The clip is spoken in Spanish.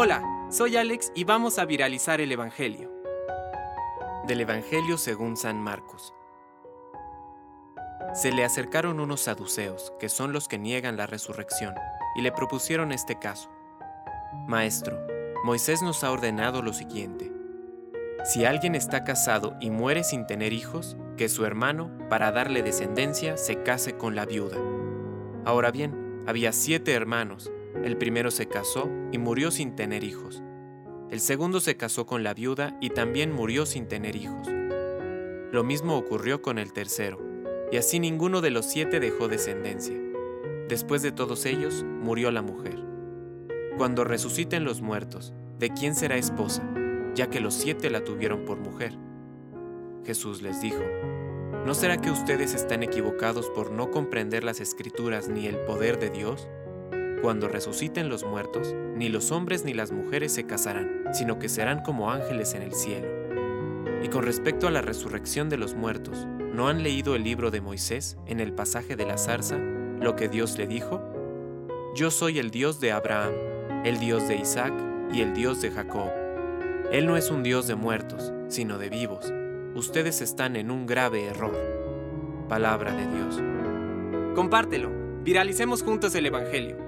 Hola, soy Alex y vamos a viralizar el Evangelio. Del Evangelio según San Marcos. Se le acercaron unos saduceos, que son los que niegan la resurrección, y le propusieron este caso. Maestro, Moisés nos ha ordenado lo siguiente. Si alguien está casado y muere sin tener hijos, que su hermano, para darle descendencia, se case con la viuda. Ahora bien, había siete hermanos. El primero se casó y murió sin tener hijos. El segundo se casó con la viuda y también murió sin tener hijos. Lo mismo ocurrió con el tercero, y así ninguno de los siete dejó descendencia. Después de todos ellos, murió la mujer. Cuando resuciten los muertos, ¿de quién será esposa? Ya que los siete la tuvieron por mujer. Jesús les dijo, ¿no será que ustedes están equivocados por no comprender las escrituras ni el poder de Dios? Cuando resuciten los muertos, ni los hombres ni las mujeres se casarán, sino que serán como ángeles en el cielo. Y con respecto a la resurrección de los muertos, ¿no han leído el libro de Moisés en el pasaje de la zarza, lo que Dios le dijo? Yo soy el Dios de Abraham, el Dios de Isaac y el Dios de Jacob. Él no es un Dios de muertos, sino de vivos. Ustedes están en un grave error. Palabra de Dios. Compártelo. Viralicemos juntos el Evangelio.